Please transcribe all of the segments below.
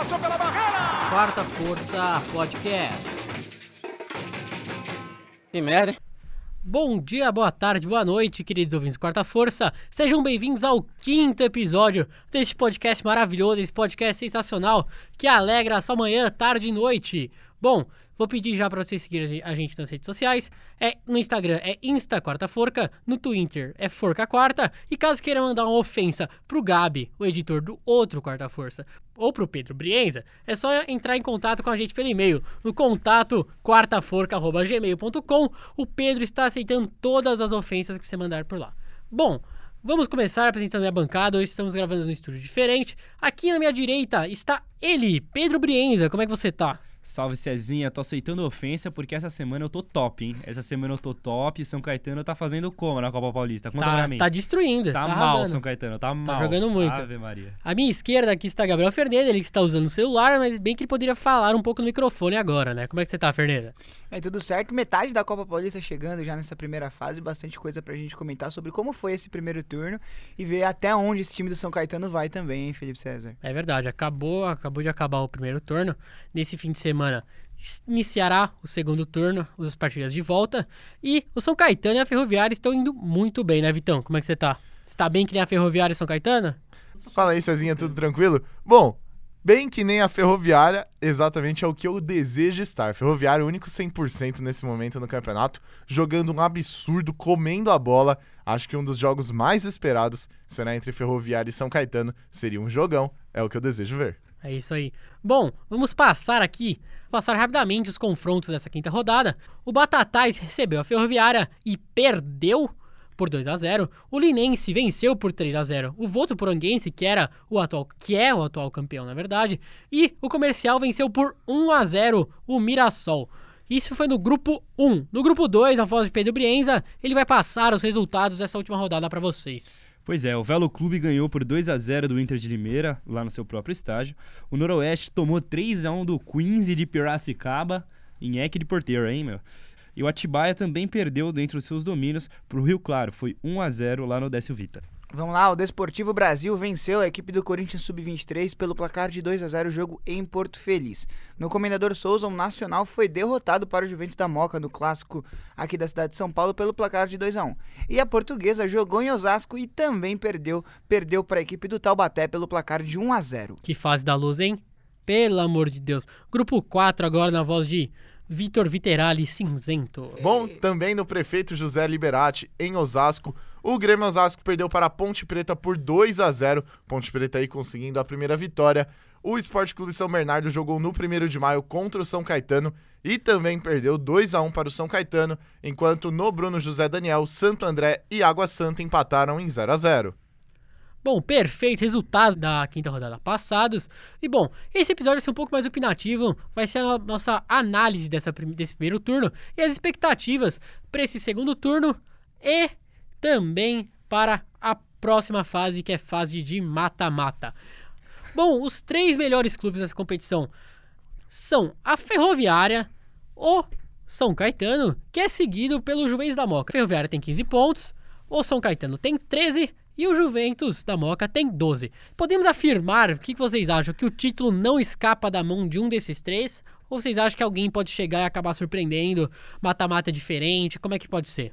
passou pela barreira. Quarta Força Podcast. Que merda, hein? Bom dia, boa tarde, boa noite, queridos ouvintes do Quarta Força. Sejam bem-vindos ao quinto episódio deste podcast maravilhoso, esse podcast sensacional que alegra a sua manhã, tarde e noite. Bom, Vou pedir já para vocês seguirem a gente nas redes sociais. É no Instagram é Insta Quarta Forca, no Twitter é Forca Quarta. E caso queira mandar uma ofensa pro Gabi, o editor do outro Quarta Força, ou pro Pedro Brienza, é só entrar em contato com a gente pelo e-mail, no contato quartaforca@gmail.com. O Pedro está aceitando todas as ofensas que você mandar por lá. Bom, Vamos começar apresentando minha bancada. Hoje estamos gravando num estúdio diferente. Aqui na minha direita está ele, Pedro Brienza. Como é que você tá? Salve Cezinha, tô aceitando ofensa porque essa semana eu tô top, hein? Essa semana eu tô top. São Caetano tá fazendo como na Copa Paulista? Conta tá, pra mim. Tá destruindo. Tá, tá mal, arrasando. São Caetano, tá, mal. Tá jogando muito. Ave Maria. À minha esquerda aqui está Gabriel Fernandes, ele que está usando o celular, mas bem que ele poderia falar um pouco no microfone agora, né? Como é que você tá, Fernanda? É tudo certo. Metade da Copa Paulista chegando já nessa primeira fase. Bastante coisa pra gente comentar sobre como foi esse primeiro turno e ver até onde esse time do São Caetano vai também, hein, Felipe César? É verdade, acabou, acabou de acabar o primeiro turno. Nesse fim de semana iniciará o segundo turno, as partidas de volta. E o São Caetano e a Ferroviária estão indo muito bem, né, Vitão? Como é que você tá? Você tá bem que nem a Ferroviária e São Caetano? Fala aí, Cezinha, tudo tranquilo? Bom, bem que nem a Ferroviária, exatamente é o que eu desejo estar. Ferroviária, único 100% nesse momento no campeonato, jogando um absurdo, comendo a bola. Acho que um dos jogos mais esperados será entre Ferroviária e São Caetano. Seria um jogão, é o que eu desejo ver. É isso aí. Bom, vamos passar aqui, passar rapidamente os confrontos dessa quinta rodada. O Batatais recebeu a Ferroviária e perdeu por 2 a 0. O Linense venceu por 3 a 0. O Voto Poranguense, que era o atual, que é o atual campeão, na verdade, e o Comercial venceu por 1 a 0 o Mirassol. Isso foi no grupo 1. No grupo 2, na voz de Pedro Brienza, ele vai passar os resultados dessa última rodada para vocês. Pois é, o Velo Clube ganhou por 2 a 0 do Inter de Limeira, lá no seu próprio estádio. O Noroeste tomou 3 a 1 do Queens de Piracicaba, em Eque de Porteiro, hein, meu? E o Atibaia também perdeu dentro dos seus domínios pro Rio Claro, foi 1 a 0 lá no Décio Vita. Vamos lá, o Desportivo Brasil venceu a equipe do Corinthians Sub-23 pelo placar de 2 a 0 jogo em Porto Feliz. No Comendador Souza, o Nacional foi derrotado para o Juventus da Moca no clássico aqui da cidade de São Paulo pelo placar de 2 a 1. E a Portuguesa jogou em Osasco e também perdeu, perdeu para a equipe do Taubaté pelo placar de 1 a 0. Que fase da luz, hein? Pelo amor de Deus. Grupo 4 agora na voz de Vitor Viterali Cinzento. Bom, também no prefeito José Liberati, em Osasco, o Grêmio Osasco perdeu para a Ponte Preta por 2 a 0 Ponte Preta aí conseguindo a primeira vitória. O Esporte Clube São Bernardo jogou no 1 de maio contra o São Caetano e também perdeu 2 a 1 para o São Caetano, enquanto no Bruno José Daniel, Santo André e Água Santa empataram em 0 a 0 Bom, perfeito, resultados da quinta rodada passados. E bom, esse episódio vai ser um pouco mais opinativo, vai ser a nossa análise dessa, desse primeiro turno e as expectativas para esse segundo turno e também para a próxima fase, que é fase de mata-mata. Bom, os três melhores clubes dessa competição são a Ferroviária, o São Caetano, que é seguido pelo Juventus da Moca. A Ferroviária tem 15 pontos, o São Caetano tem 13 e o Juventus da Moca tem 12. Podemos afirmar, o que vocês acham, que o título não escapa da mão de um desses três? Ou vocês acham que alguém pode chegar e acabar surpreendendo? Mata-mata diferente? Como é que pode ser?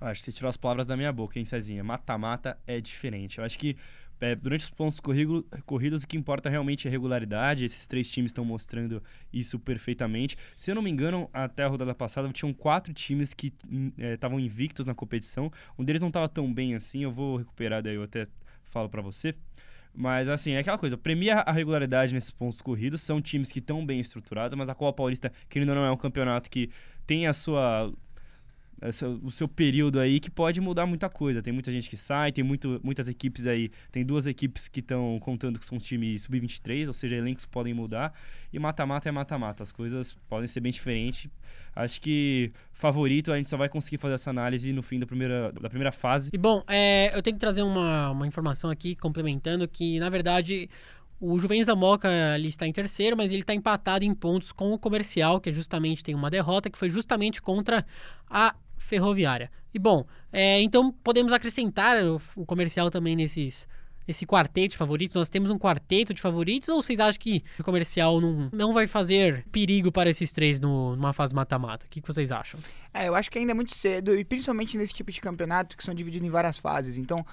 Acho que você tirou as palavras da minha boca, hein, Cezinha? Mata-mata é diferente. Eu acho que é, durante os pontos corrido, corridos, o que importa realmente é regularidade. Esses três times estão mostrando isso perfeitamente. Se eu não me engano, até a rodada passada, tinham quatro times que estavam é, invictos na competição. Um deles não estava tão bem assim. Eu vou recuperar, daí eu até falo para você. Mas, assim, é aquela coisa, premia a regularidade nesses pontos corridos. São times que estão bem estruturados, mas a Copa Paulista, que ainda não é um campeonato que tem a sua o seu período aí que pode mudar muita coisa. Tem muita gente que sai, tem muito, muitas equipes aí. Tem duas equipes que estão contando que são times sub-23, ou seja, elencos podem mudar. E mata-mata é mata-mata. As coisas podem ser bem diferentes. Acho que favorito a gente só vai conseguir fazer essa análise no fim da primeira, da primeira fase. E bom, é, eu tenho que trazer uma, uma informação aqui complementando que, na verdade. O Juventus da Moca ali está em terceiro, mas ele está empatado em pontos com o Comercial, que justamente tem uma derrota, que foi justamente contra a ferroviária. E bom, é, então podemos acrescentar o, o, comercial também nesses, esse quarteto de favoritos? Nós temos um quarteto de favoritos ou vocês acham que o comercial não, não vai fazer perigo para esses três no, numa fase mata-mata? O que, que vocês acham? É, eu acho que ainda é muito cedo, e principalmente nesse tipo de campeonato que são divididos em várias fases. Então,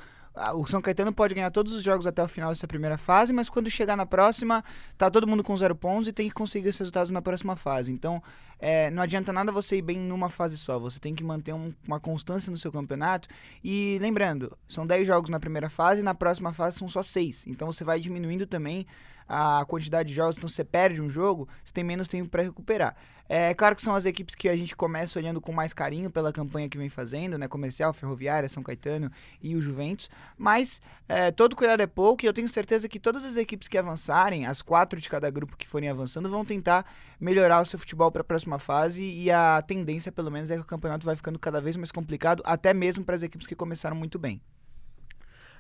o São Caetano pode ganhar todos os jogos até o final dessa primeira fase, mas quando chegar na próxima, tá todo mundo com zero pontos e tem que conseguir esses resultados na próxima fase. Então, é, não adianta nada você ir bem numa fase só, você tem que manter um, uma constância no seu campeonato. E lembrando, são 10 jogos na primeira fase na próxima fase são só 6. Então você vai diminuindo também a quantidade de jogos, então você perde um jogo, você tem menos tempo para recuperar. É claro que são as equipes que a gente começa olhando com mais carinho pela campanha que vem fazendo, né? Comercial, Ferroviária, São Caetano e o Juventus. Mas é, todo cuidado é pouco e eu tenho certeza que todas as equipes que avançarem, as quatro de cada grupo que forem avançando, vão tentar melhorar o seu futebol para a próxima fase e a tendência, pelo menos, é que o campeonato vai ficando cada vez mais complicado, até mesmo para as equipes que começaram muito bem.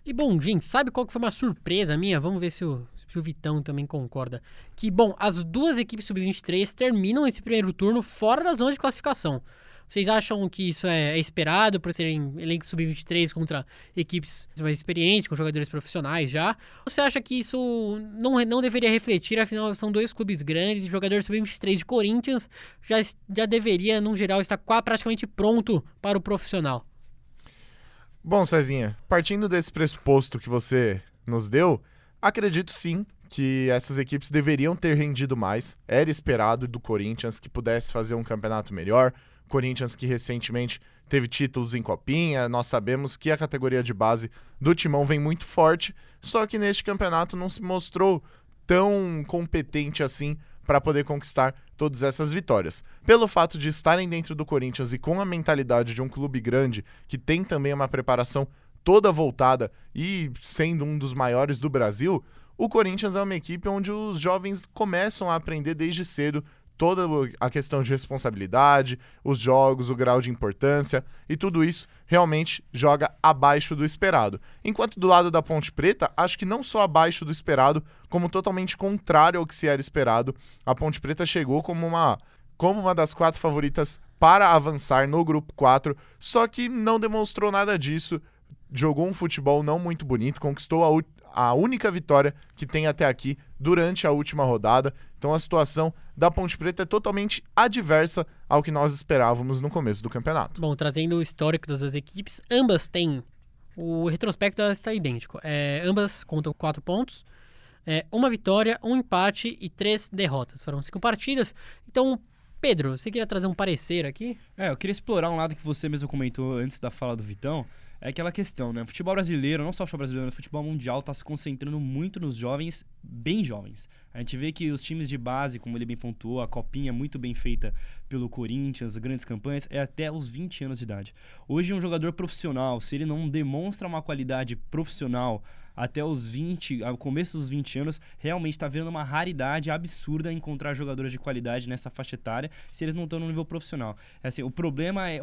E bom, gente, sabe qual que foi uma surpresa minha? Vamos ver se o, se o Vitão também concorda. Que, bom, as duas equipes sub-23 terminam esse primeiro turno fora da zona de classificação. Vocês acham que isso é, é esperado por serem elencos sub-23 contra equipes mais experientes, com jogadores profissionais já? Ou você acha que isso não, não deveria refletir, afinal são dois clubes grandes e jogador sub-23 de Corinthians já, já deveria, no geral, estar praticamente pronto para o profissional? Bom, Cezinha, partindo desse pressuposto que você nos deu, acredito sim que essas equipes deveriam ter rendido mais. Era esperado do Corinthians que pudesse fazer um campeonato melhor. Corinthians que recentemente teve títulos em Copinha, nós sabemos que a categoria de base do Timão vem muito forte, só que neste campeonato não se mostrou tão competente assim para poder conquistar todas essas vitórias. Pelo fato de estarem dentro do Corinthians e com a mentalidade de um clube grande, que tem também uma preparação toda voltada e sendo um dos maiores do Brasil, o Corinthians é uma equipe onde os jovens começam a aprender desde cedo toda a questão de responsabilidade, os jogos, o grau de importância e tudo isso realmente joga abaixo do esperado. Enquanto do lado da Ponte Preta, acho que não só abaixo do esperado, como totalmente contrário ao que se era esperado. A Ponte Preta chegou como uma como uma das quatro favoritas para avançar no grupo 4, só que não demonstrou nada disso. Jogou um futebol não muito bonito, conquistou a, a única vitória que tem até aqui durante a última rodada. Então a situação da Ponte Preta é totalmente adversa ao que nós esperávamos no começo do campeonato. Bom, trazendo o histórico das duas equipes, ambas têm. O retrospecto está idêntico. É, ambas contam quatro pontos. É, uma vitória, um empate e três derrotas. Foram cinco partidas. Então, Pedro, você queria trazer um parecer aqui? É, eu queria explorar um lado que você mesmo comentou antes da fala do Vitão é aquela questão, né? O futebol brasileiro, não só o futebol brasileiro, o futebol mundial está se concentrando muito nos jovens, bem jovens. A gente vê que os times de base, como ele bem pontuou, a copinha muito bem feita pelo Corinthians, grandes campanhas, é até os 20 anos de idade. Hoje, um jogador profissional, se ele não demonstra uma qualidade profissional até os 20, ao começo dos 20 anos, realmente está vendo uma raridade absurda encontrar jogadores de qualidade nessa faixa etária se eles não estão no nível profissional. É assim, o problema é,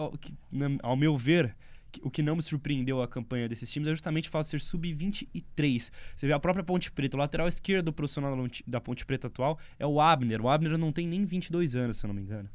ao meu ver, o que não me surpreendeu a campanha desses times é justamente o fato de ser sub-23. Você vê a própria Ponte Preta, o lateral esquerdo profissional da Ponte Preta atual é o Abner. O Abner não tem nem 22 anos, se eu não me engano.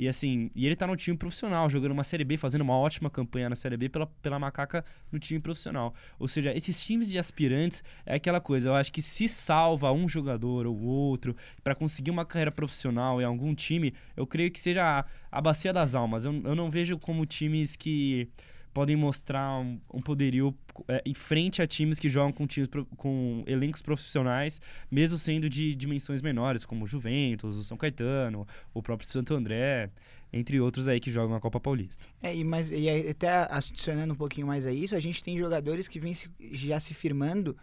E assim, e ele tá no time profissional, jogando uma Série B, fazendo uma ótima campanha na Série B pela, pela macaca no time profissional. Ou seja, esses times de aspirantes é aquela coisa, eu acho que se salva um jogador ou outro para conseguir uma carreira profissional em algum time, eu creio que seja a, a bacia das almas. Eu, eu não vejo como times que podem mostrar um, um poderio é, em frente a times que jogam com, times, com elencos profissionais, mesmo sendo de dimensões menores, como o Juventus, o São Caetano, o próprio Santo André, entre outros aí que jogam na Copa Paulista. É, e, mas, e até adicionando um pouquinho mais a isso, a gente tem jogadores que vêm se, já se firmando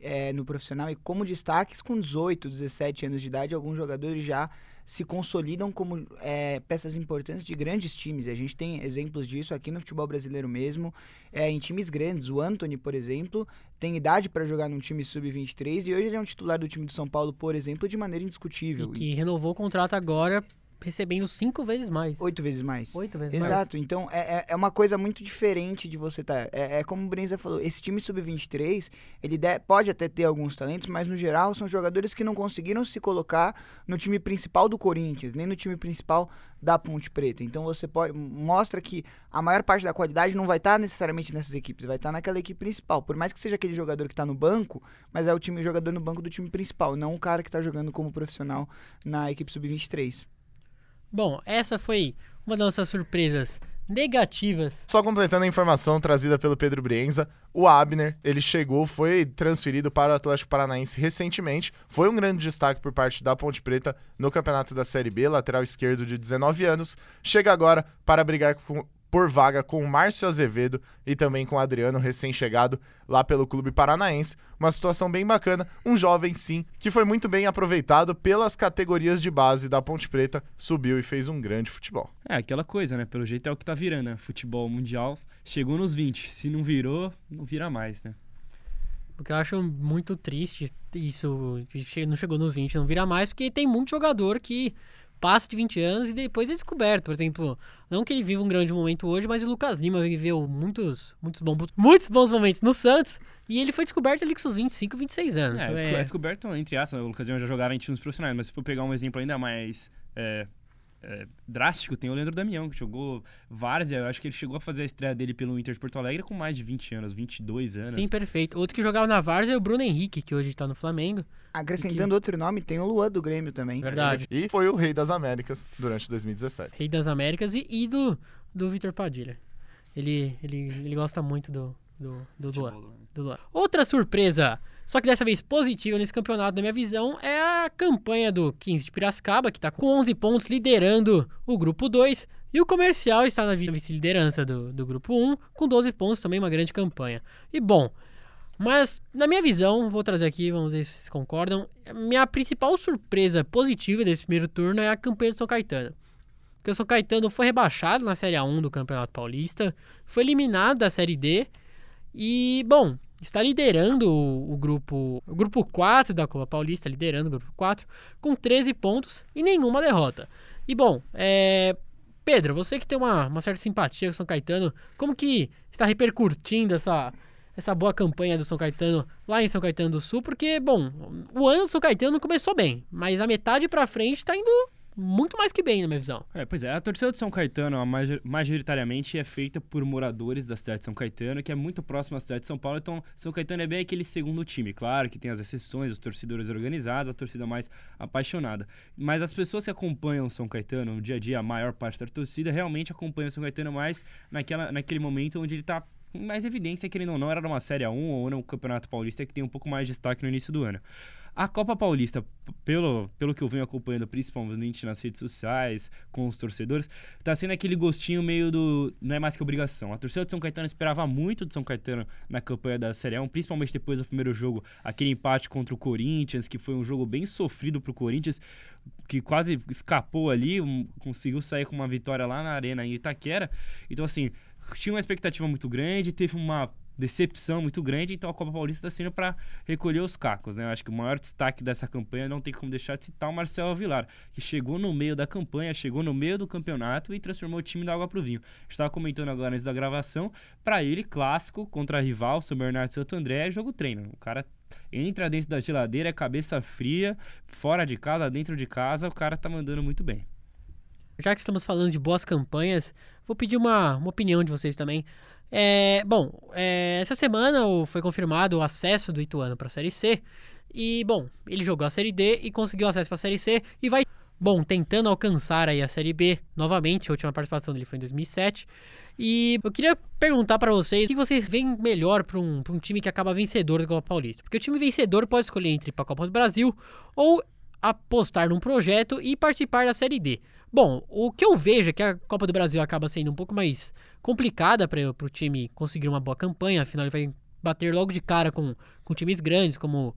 é, no profissional e como destaques com 18, 17 anos de idade, alguns jogadores já se consolidam como é, peças importantes de grandes times. A gente tem exemplos disso aqui no futebol brasileiro mesmo, é, em times grandes. O Anthony, por exemplo, tem idade para jogar num time sub-23 e hoje ele é um titular do time de São Paulo, por exemplo, de maneira indiscutível. E que renovou o contrato agora recebendo cinco vezes mais. Oito vezes mais. Oito vezes mais. Exato, então é, é, é uma coisa muito diferente de você estar. É, é como o Brenza falou, esse time sub-23, ele de- pode até ter alguns talentos, mas no geral são jogadores que não conseguiram se colocar no time principal do Corinthians, nem no time principal da Ponte Preta. Então você pode. mostra que a maior parte da qualidade não vai estar necessariamente nessas equipes, vai estar naquela equipe principal. Por mais que seja aquele jogador que está no banco, mas é o time o jogador no banco do time principal, não o cara que está jogando como profissional na equipe sub-23. Bom, essa foi uma das nossas surpresas negativas. Só completando a informação trazida pelo Pedro Brienza, o Abner, ele chegou, foi transferido para o Atlético Paranaense recentemente, foi um grande destaque por parte da Ponte Preta no campeonato da Série B, lateral esquerdo de 19 anos, chega agora para brigar com- por vaga com o Márcio Azevedo e também com o Adriano, recém-chegado lá pelo clube paranaense. Uma situação bem bacana, um jovem sim, que foi muito bem aproveitado pelas categorias de base da Ponte Preta, subiu e fez um grande futebol. É, aquela coisa, né? Pelo jeito é o que tá virando, né? Futebol mundial chegou nos 20. Se não virou, não vira mais, né? O que eu acho muito triste, isso não chegou nos 20, não vira mais, porque tem muito jogador que passa de 20 anos e depois é descoberto. Por exemplo, não que ele viva um grande momento hoje, mas o Lucas Lima viveu muitos, muitos, bons, muitos bons momentos no Santos e ele foi descoberto ali com seus 25, 26 anos. É, É, é descoberto, entre aspas, o Lucas Lima já jogava em times profissionais, mas se for pegar um exemplo ainda mais é, é, drástico, tem o Leandro Damião, que jogou Várzea, eu acho que ele chegou a fazer a estreia dele pelo Inter de Porto Alegre com mais de 20 anos, 22 anos. Sim, perfeito. Outro que jogava na Várzea é o Bruno Henrique, que hoje tá no Flamengo. Acrescentando outro nome, tem o Luan do Grêmio também. Verdade. E foi o rei das Américas durante 2017. Rei das Américas e ídolo do Vitor Padilha. Ele, ele, ele gosta muito do, do, do Luan. Né? do Luan. Outra surpresa, só que dessa vez positiva nesse campeonato, na minha visão, é a campanha do 15 de Piracicaba, que está com 11 pontos liderando o grupo 2. E o comercial está na vi- vice-liderança do, do grupo 1, com 12 pontos, também uma grande campanha. E bom, mas na minha visão, vou trazer aqui, vamos ver se vocês concordam. Minha principal surpresa positiva desse primeiro turno é a campanha do São Caetano. Porque o São Caetano foi rebaixado na Série A1 do Campeonato Paulista, foi eliminado da Série D e, bom, está liderando o, o grupo o grupo 4 da Copa Paulista, liderando o grupo 4, com 13 pontos e nenhuma derrota. E, bom, é, Pedro, você que tem uma, uma certa simpatia com o São Caetano, como que está repercutindo essa, essa boa campanha do São Caetano lá em São Caetano do Sul? Porque, bom, o ano do São Caetano começou bem, mas a metade pra frente está indo muito mais que bem, na minha visão. É, pois é, a torcida de São Caetano, majoritariamente, é feita por moradores da cidade de São Caetano, que é muito próximo à cidade de São Paulo, então São Caetano é bem aquele segundo time, claro que tem as exceções, os torcedores organizados, a torcida mais apaixonada. Mas as pessoas que acompanham São Caetano no dia a dia, a maior parte da torcida, realmente acompanha São Caetano mais naquela, naquele momento onde ele tá com mais evidência, querendo ou não, era numa Série A1 ou no Campeonato Paulista que tem um pouco mais de destaque no início do ano. A Copa Paulista, pelo, pelo que eu venho acompanhando, principalmente nas redes sociais, com os torcedores, tá sendo aquele gostinho meio do. Não é mais que obrigação. A torcida de São Caetano esperava muito de São Caetano na campanha da Série 1, principalmente depois do primeiro jogo, aquele empate contra o Corinthians, que foi um jogo bem sofrido pro Corinthians, que quase escapou ali, um- conseguiu sair com uma vitória lá na Arena em Itaquera. Então, assim, tinha uma expectativa muito grande, teve uma decepção muito grande, então a Copa Paulista está sendo para recolher os cacos, né? Eu acho que o maior destaque dessa campanha não tem como deixar de citar o Marcelo Vilar, que chegou no meio da campanha, chegou no meio do campeonato e transformou o time da água pro vinho. Estava comentando agora antes da gravação, para ele clássico contra rival, São Bernardo e Santo André, é jogo treino. O cara entra dentro da geladeira, é cabeça fria, fora de casa, dentro de casa, o cara tá mandando muito bem. Já que estamos falando de boas campanhas, vou pedir uma, uma opinião de vocês também. É, bom, é, essa semana foi confirmado o acesso do Ituano para a Série C. E, bom, ele jogou a Série D e conseguiu acesso para a Série C e vai, bom, tentando alcançar aí a Série B novamente. A última participação dele foi em 2007. E eu queria perguntar para vocês o que vocês veem melhor para um, um time que acaba vencedor da Copa Paulista. Porque o time vencedor pode escolher entre ir para a Copa do Brasil ou apostar num projeto e participar da Série D. Bom, o que eu vejo é que a Copa do Brasil acaba sendo um pouco mais complicada para o time conseguir uma boa campanha, afinal ele vai bater logo de cara com, com times grandes como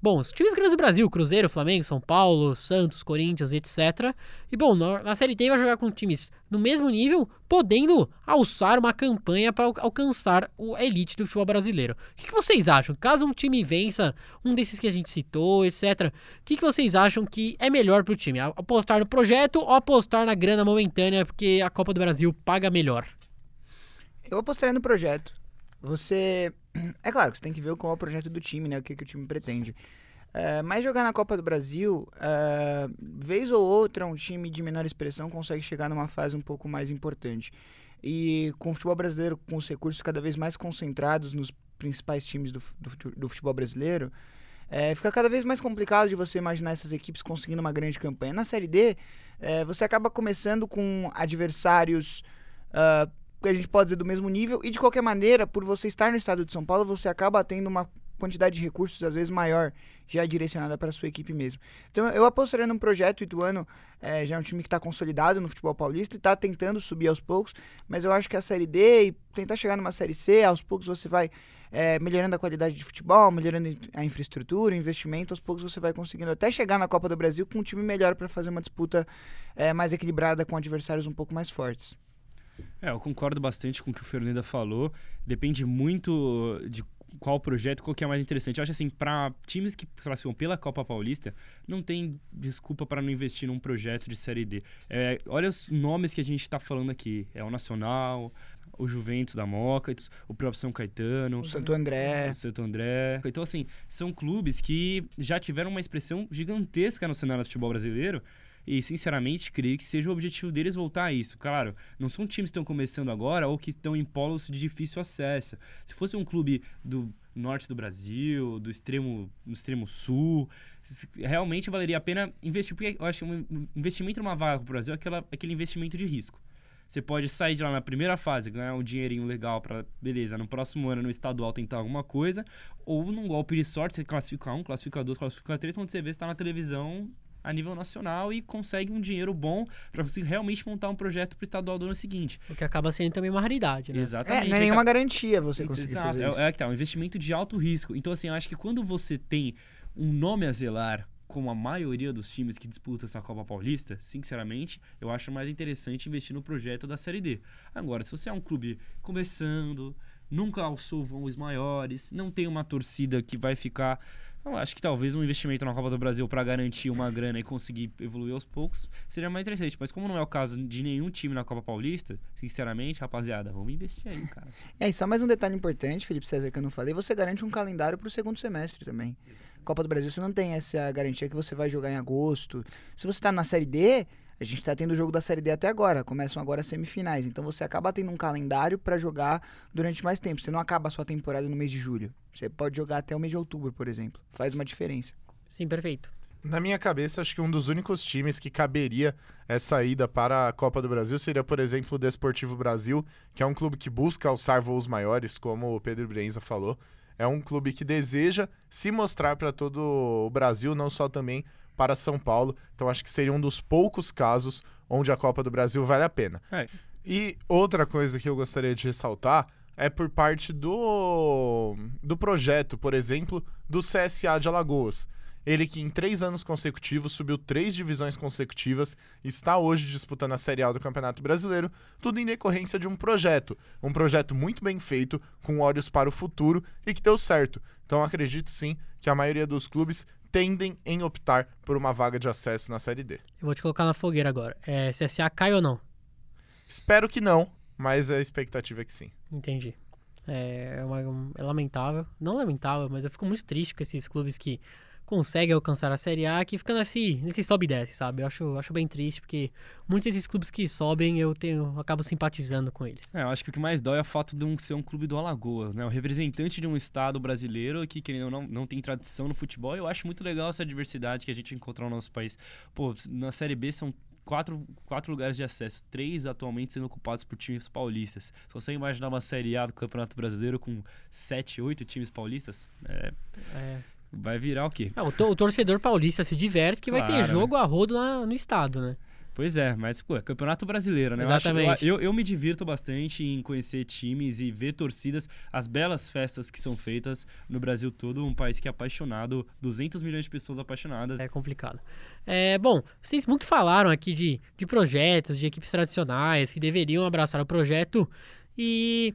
Bom, os times grandes do Brasil, Cruzeiro, Flamengo, São Paulo, Santos, Corinthians, etc. E bom, na, Série D vai jogar com times no mesmo nível, podendo alçar uma campanha para alcançar a elite do futebol brasileiro. O que, que, vocês acham? Caso um time vença um desses que a gente citou, etc. O que, que vocês acham que é melhor para o time? Apostar no projeto ou apostar na grana momentânea, porque a Copa do Brasil paga melhor? Eu apostaria no projeto. Você. É claro que você tem que ver qual é o projeto do time, né? O que, que o time pretende. É, mas jogar na Copa do Brasil, é, vez ou outra, um time de menor expressão consegue chegar numa fase um pouco mais importante. E com o futebol brasileiro, com os recursos cada vez mais concentrados nos principais times do, do, do futebol brasileiro, é, fica cada vez mais complicado de você imaginar essas equipes conseguindo uma grande campanha. Na Série D, é, você acaba começando com adversários uh, que a gente pode dizer do mesmo nível, e de qualquer maneira, por você estar no estado de São Paulo, você acaba tendo uma quantidade de recursos às vezes maior, já direcionada para a sua equipe mesmo. Então eu apostaria num projeto, o Ituano é, já é um time que está consolidado no futebol paulista e está tentando subir aos poucos, mas eu acho que a Série D e tentar chegar numa Série C, aos poucos você vai é, melhorando a qualidade de futebol, melhorando a infraestrutura, o investimento, aos poucos você vai conseguindo até chegar na Copa do Brasil com um time melhor para fazer uma disputa é, mais equilibrada com adversários um pouco mais fortes. É, eu concordo bastante com o que o Fernanda falou. Depende muito de qual projeto, qual que é mais interessante. Eu acho assim, para times que classificam pela Copa Paulista, não tem desculpa para não investir num projeto de Série D. É, olha os nomes que a gente está falando aqui. É o Nacional, o Juventus da Moca, o próprio São Caetano, o Santo André. O Santo André. Então, assim, são clubes que já tiveram uma expressão gigantesca no cenário do futebol brasileiro e, sinceramente, creio que seja o objetivo deles voltar a isso. Claro, não são times que estão começando agora ou que estão em polos de difícil acesso. Se fosse um clube do norte do Brasil, do extremo, do extremo sul, realmente valeria a pena investir. Porque eu acho que um investimento numa vaga para o Brasil é aquela, aquele investimento de risco. Você pode sair de lá na primeira fase, ganhar um dinheirinho legal para, beleza, no próximo ano no estadual tentar alguma coisa, ou num golpe de sorte, você classifica um, classifica dois, classifica três, quando você vê, está na televisão a nível nacional e consegue um dinheiro bom para conseguir realmente montar um projeto para o estadual do ano seguinte. O que acaba sendo também uma raridade, né? Exatamente. É, não é nenhuma tá... garantia você conseguir Exato. fazer isso. É, é que tá, um investimento de alto risco. Então, assim, eu acho que quando você tem um nome a zelar como a maioria dos times que disputam essa Copa Paulista, sinceramente, eu acho mais interessante investir no projeto da Série D. Agora, se você é um clube começando, nunca alçou voos maiores, não tem uma torcida que vai ficar eu acho que talvez um investimento na Copa do Brasil para garantir uma grana e conseguir evoluir aos poucos seria mais interessante. Mas como não é o caso de nenhum time na Copa Paulista, sinceramente, rapaziada, vamos investir aí, cara. É, e só mais um detalhe importante, Felipe César, que eu não falei, você garante um calendário para o segundo semestre também. Exato. Copa do Brasil, você não tem essa garantia que você vai jogar em agosto. Se você está na Série D, a gente está tendo o jogo da Série D até agora, começam agora as semifinais. Então você acaba tendo um calendário para jogar durante mais tempo. Você não acaba a sua temporada no mês de julho. Você pode jogar até o mês de outubro, por exemplo. Faz uma diferença. Sim, perfeito. Na minha cabeça, acho que um dos únicos times que caberia essa ida para a Copa do Brasil seria, por exemplo, o Desportivo Brasil, que é um clube que busca alçar voos maiores, como o Pedro Brenza falou. É um clube que deseja se mostrar para todo o Brasil, não só também para São Paulo. Então acho que seria um dos poucos casos onde a Copa do Brasil vale a pena. É. E outra coisa que eu gostaria de ressaltar é por parte do, do projeto, por exemplo, do CSA de Alagoas. Ele que em três anos consecutivos subiu três divisões consecutivas, está hoje disputando a Série A do Campeonato Brasileiro, tudo em decorrência de um projeto. Um projeto muito bem feito, com olhos para o futuro e que deu certo. Então acredito sim que a maioria dos clubes tendem em optar por uma vaga de acesso na Série D. Eu vou te colocar na fogueira agora. É, CSA cai ou não? Espero que não, mas a expectativa é que sim. Entendi. É, é, uma, é lamentável. Não lamentável, mas eu fico muito triste com esses clubes que consegue alcançar a Série A, que fica nesse, nesse sobe e desce, sabe? Eu acho, acho bem triste, porque muitos desses clubes que sobem, eu tenho eu acabo simpatizando com eles. É, eu acho que o que mais dói é o fato de um ser um clube do Alagoas, né? O representante de um estado brasileiro que, querendo não, não tem tradição no futebol. Eu acho muito legal essa diversidade que a gente encontrou no nosso país. Pô, na Série B são quatro, quatro lugares de acesso, três atualmente sendo ocupados por times paulistas. Se você imaginar uma Série A do Campeonato Brasileiro com sete, oito times paulistas, é... é Vai virar o quê? Ah, o, to o, torcedor paulista se diverte que claro, vai ter jogo né? a rodo lá no estado, né? Pois é, mas pô, é campeonato brasileiro, né? Eu acho- Exatamente. Eu, eu, me divirto bastante em conhecer times e ver torcidas, as belas festas que são feitas no Brasil todo, um país que é apaixonado, 200 milhões de pessoas apaixonadas. É complicado. É, bom, vocês muito falaram aqui de, de projetos, de equipes tradicionais que deveriam abraçar o projeto. E,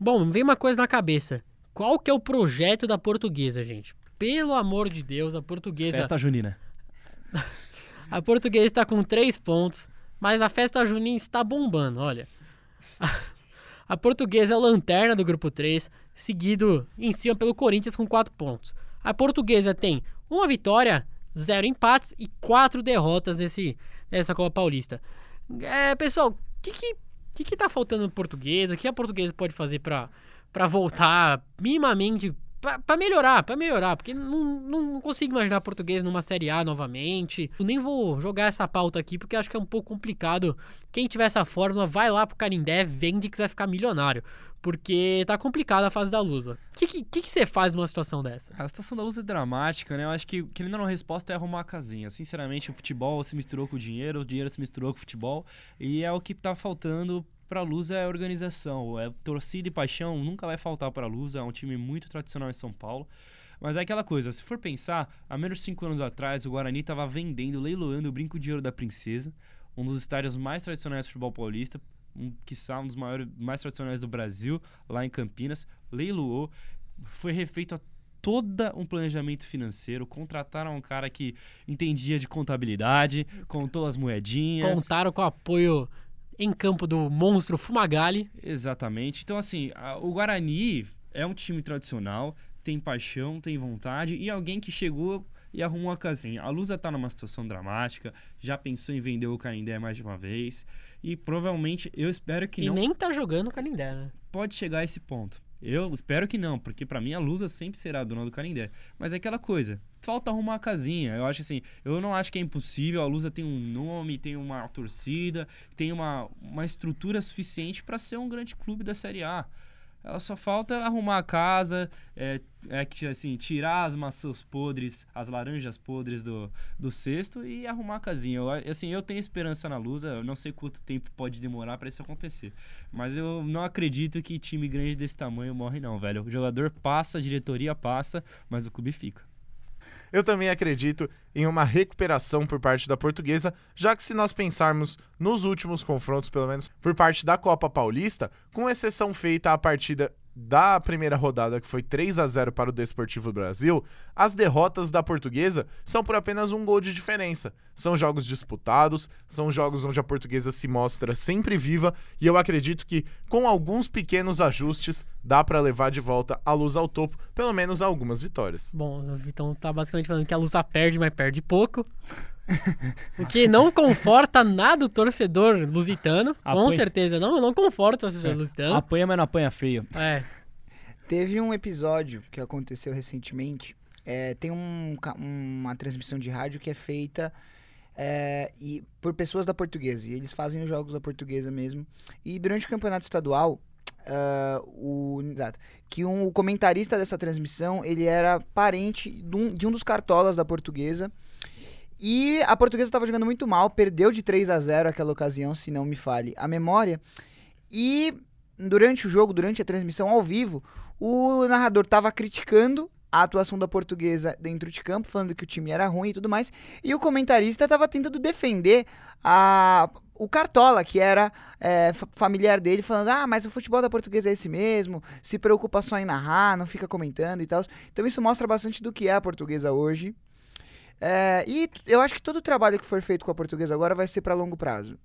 bom, vem uma coisa na cabeça. Qual que é o projeto da portuguesa, gente? Pelo amor de Deus, a portuguesa. Festa junina. A portuguesa está com três pontos, mas a festa junina está bombando, olha. A, portuguesa é a lanterna do grupo 3, seguido em cima pelo Corinthians com quatro pontos. A portuguesa tem uma vitória, zero empates e quatro derrotas nesse, nessa Copa Paulista. É, pessoal, o que, que, que, que tá faltando na portuguesa? O que a portuguesa pode fazer para voltar minimamente Pra melhorar, pra melhorar, porque não, não, não consigo imaginar português numa Série A novamente. Eu nem vou jogar essa pauta aqui, porque acho que é um pouco complicado. Quem tiver essa fórmula, vai lá pro Canindé, vende que vai ficar milionário. Porque tá complicada a fase da Lusa. O que, que, que, você faz numa situação dessa? A situação da luz é dramática, né? Eu acho que, que ele não resposta é arrumar a casinha. Sinceramente, o futebol se misturou com o dinheiro, o dinheiro se misturou com o futebol. E é o que tá faltando pra Luz é organização. É torcida e paixão nunca vai faltar pra Luz. É um time muito tradicional em São Paulo. Mas é aquela coisa, se for pensar, há menos de 5 anos atrás, o Guarani estava vendendo, leiloando o Brinco de Ouro da Princesa, um dos estádios mais tradicionais do futebol paulista, um, quiçá um dos maiores, mais tradicionais do Brasil, lá em Campinas, leiloou, foi refeito a todo um planejamento financeiro, contrataram um cara que entendia de contabilidade, contou as moedinhas. Contaram com o apoio em campo do monstro Fumagalli. Exatamente. Então, assim, a- o Guarani é um time tradicional, tem paixão, tem vontade e alguém que chegou e arrumou a casinha. A Lusa tá numa situação dramática, já pensou em vender o Canindé mais de uma vez e provavelmente, eu espero que E não nem tá jogando o Canindé, né? pode chegar a esse ponto. Eu espero que não, porque pra mim a Lusa sempre será a dona do Canindé. Mas é aquela coisa, falta arrumar a casinha. Eu acho assim, eu não acho que é impossível. A Lusa tem um nome, tem uma torcida, tem uma, uma estrutura suficiente pra ser um grande clube da Série A. Ela só falta arrumar a casa, é, é assim, tirar as maçãs podres, as laranjas podres do, do cesto e arrumar a casinha. Eu, assim, eu tenho esperança na Lusa, eu não sei quanto tempo pode demorar pra isso acontecer. Mas eu não acredito que time grande desse tamanho morre, não, velho. O jogador passa, a diretoria passa, mas o clube fica. Eu também acredito em uma recuperação por parte da portuguesa, já que se nós pensarmos nos últimos confrontos, pelo menos por parte da Copa Paulista, com exceção feita à partida da primeira rodada, que foi 3 a 0 para o Desportivo Brasil, as derrotas da portuguesa são por apenas um gol de diferença. São jogos disputados, são jogos onde a portuguesa se mostra sempre viva, e eu acredito que com alguns pequenos ajustes dá para levar de volta a luz ao topo, pelo menos algumas vitórias. Bom, o Vitão tá basicamente falando que a Lusa perde, mas perde pouco. O que não conforta nada o torcedor lusitano. Com Apanha. certeza, não, não conforta o torcedor lusitano. Apanha, mas não apanha feio. É, Teve um episódio que aconteceu recentemente. é, tem um uma transmissão de rádio que é feita é, e por pessoas da portuguesa. E eles fazem os jogos da portuguesa mesmo. E durante o campeonato estadual, ah, o, exato, que um, o comentarista dessa transmissão ele era parente de um, de um dos cartolas da portuguesa. E a portuguesa estava jogando muito mal, perdeu de 3 a 0 aquela ocasião, se não me falhe a memória. E durante o jogo, durante a transmissão ao vivo, o narrador estava criticando a atuação da portuguesa dentro de campo, falando que o time era ruim e tudo mais. E o comentarista estava tentando defender a, o Cartola, que era é, fa- familiar dele, falando: ah, mas o futebol da portuguesa é esse mesmo, se preocupa só em narrar, não fica comentando e tal. Então isso mostra bastante do que é a portuguesa hoje. É, e eu acho que todo o trabalho que for feito com a portuguesa agora vai ser para longo prazo.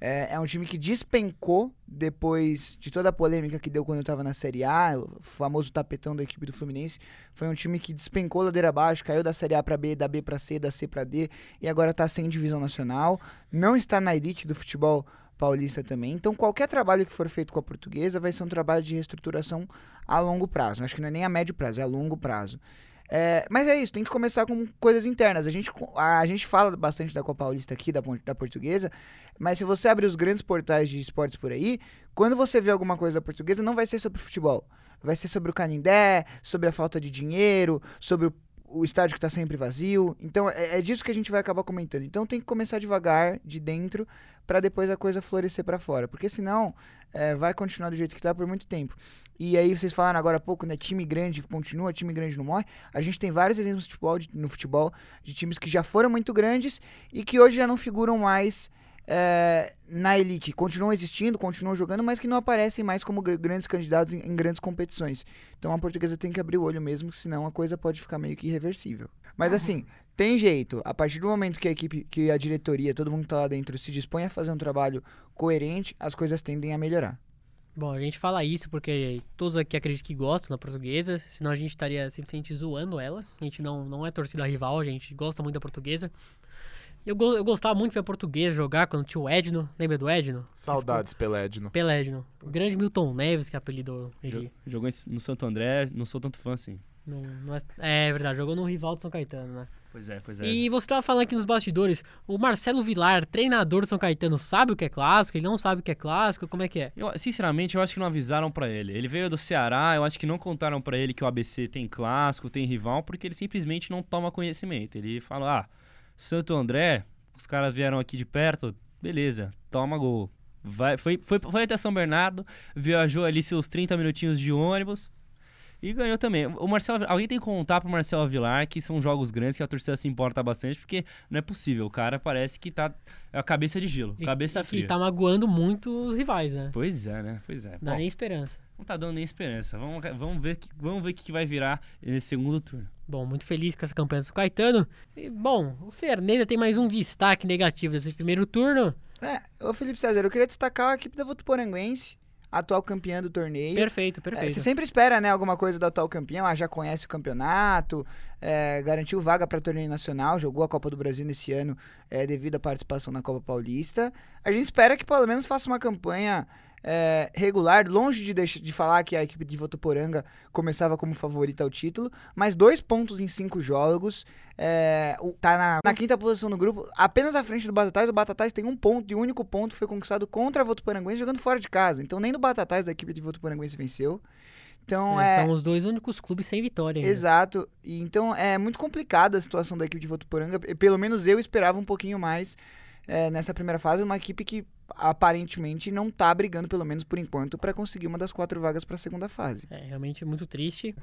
É, é um time que despencou depois de toda a polêmica que deu quando eu tava na Série A, o famoso tapetão da equipe do Fluminense. Foi um time que despencou ladeira abaixo, caiu da Série A pra B, da B pra C, da C pra D e agora tá sem divisão nacional. Não está na elite do futebol paulista também. Então qualquer trabalho que for feito com a portuguesa vai ser um trabalho de reestruturação a longo prazo. Acho que não é nem a médio prazo, é a longo prazo. É, mas é isso, tem que começar com coisas internas. A gente, a, gente fala bastante da Copa Paulista aqui, da, da portuguesa, mas se você abrir os grandes portais de esportes por aí, quando você vê alguma coisa da portuguesa, não vai ser sobre futebol. Vai ser sobre o Canindé, sobre a falta de dinheiro, sobre o, o estádio que tá sempre vazio. Então é, é disso que a gente vai acabar comentando. Então tem que começar devagar, de dentro, para depois a coisa florescer para fora. Porque senão é, vai continuar do jeito que tá por muito tempo. E aí vocês falaram agora há pouco, né? Time grande continua, time grande não morre. A gente tem vários exemplos de futebol, de- no futebol de times que já foram muito grandes e que hoje já não figuram mais é, na elite. Continuam existindo, continuam jogando, mas que não aparecem mais como gr- grandes candidatos em, em grandes competições. Então a portuguesa tem que abrir o olho mesmo, senão a coisa pode ficar meio que irreversível. Mas assim, tem jeito. A partir do momento que a equipe, que a diretoria, todo mundo que tá lá dentro se dispõe a fazer um trabalho coerente, as coisas tendem a melhorar. Bom, a gente fala isso porque todos aqui acreditam que gostam da portuguesa, senão a gente estaria simplesmente zoando ela. A gente não, não é torcida rival, a gente gosta muito da portuguesa. Eu, go- eu gostava muito de ver a portuguesa jogar quando tinha o Edno. Lembra do Edno? Saudades, Pelédino. Peledno. O grande Milton Neves, que apelidou ele. Jo- Jogou no Santo André, não sou tanto fã assim. Não, não é, é verdade, jogou no rival do São Caetano, né? Pois é, pois é. E você tava falando aqui nos bastidores, o Marcelo Vilar, treinador do São Caetano, sabe o que é clássico? Ele não sabe o que é clássico? Como é que é? Eu, sinceramente, eu acho que não avisaram pra ele. Ele veio do Ceará, eu acho que não contaram pra ele que o ABC tem clássico, tem rival, porque ele simplesmente não toma conhecimento. Ele fala: "Ah, Santo André, os caras vieram aqui de perto, beleza, toma gol". Vai, foi, foi, foi até São Bernardo, viajou ali seus 30 minutinhos de ônibus e ganhou também. O Marcelo, alguém tem que contar pro Marcelo Vilar que são jogos grandes que a torcida se importa bastante, porque não é possível. O cara parece que tá é a cabeça de gelo, E- cabeça e fria. Que tá magoando muito os rivais, né? Pois é, né? Pois é. Não dá Bom, nem esperança. Não tá dando nem esperança. Vamos, vamos ver que, vamos ver o que que vai virar nesse segundo turno. Bom, muito feliz com essa campanha do Caetano. E, bom, o Fernanda tem mais um destaque negativo desse primeiro turno. É, ô Felipe César, eu queria destacar a equipe da Votuporanguense, atual campeã do torneio. Perfeito, É, perfeito. você sempre espera, né, alguma coisa do atual campeão, ah, já conhece o campeonato, é, garantiu vaga para torneio nacional, jogou a Copa do Brasil nesse ano é, devido à participação na Copa Paulista. A gente espera que pelo menos faça uma campanha é, regular, longe de, deixar, de falar que a equipe de Votuporanga começava como favorita ao título, mas dois pontos em cinco jogos, é, tá na, na quinta posição no grupo, apenas à frente do Batatais, o Batatais tem um ponto, e o único ponto foi conquistado contra a Votuporanguense jogando fora de casa, então nem do Batatais da equipe de Votuporanguense venceu. Então É, é, São os dois únicos clubes sem vitória. ainda. Exato. Então é muito complicada a situação da equipe de Votuporanga. Pelo menos eu esperava um pouquinho mais é, nessa primeira fase. Uma equipe que aparentemente não tá brigando, pelo menos por enquanto, para conseguir uma das quatro vagas para a segunda fase. É realmente muito triste.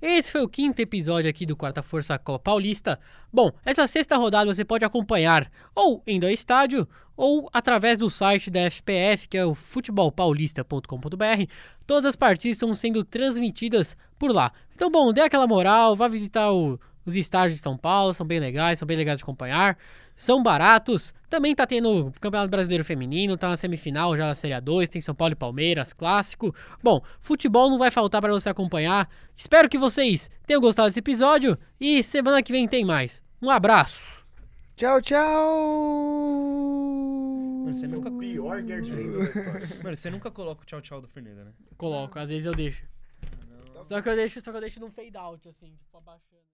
Esse foi o quinto episódio aqui do Quarta Força Copa Paulista. Bom, essa sexta rodada você pode acompanhar ou indo ao estádio ou através do site da FPF, que é o futebolpaulista.com.br. Todas as partidas estão sendo transmitidas por lá. Então, bom, dê aquela moral, vá visitar o- os estádios de São Paulo, são bem legais, são bem legais de acompanhar. São baratos. Também tá tendo o Campeonato Brasileiro Feminino, tá na semifinal já na Série A2, tem São Paulo e Palmeiras, clássico. Bom, futebol não vai faltar para você acompanhar. Espero que vocês tenham gostado desse episódio e semana que vem tem mais. Um abraço. Tchau, tchau! Você nunca, Pior Gerd da história. mano, você nunca coloca o tchau tchau do Fernanda, né? Coloco, às vezes eu deixo. Só que eu deixo, só que eu deixo num fade out assim, tipo abaixando.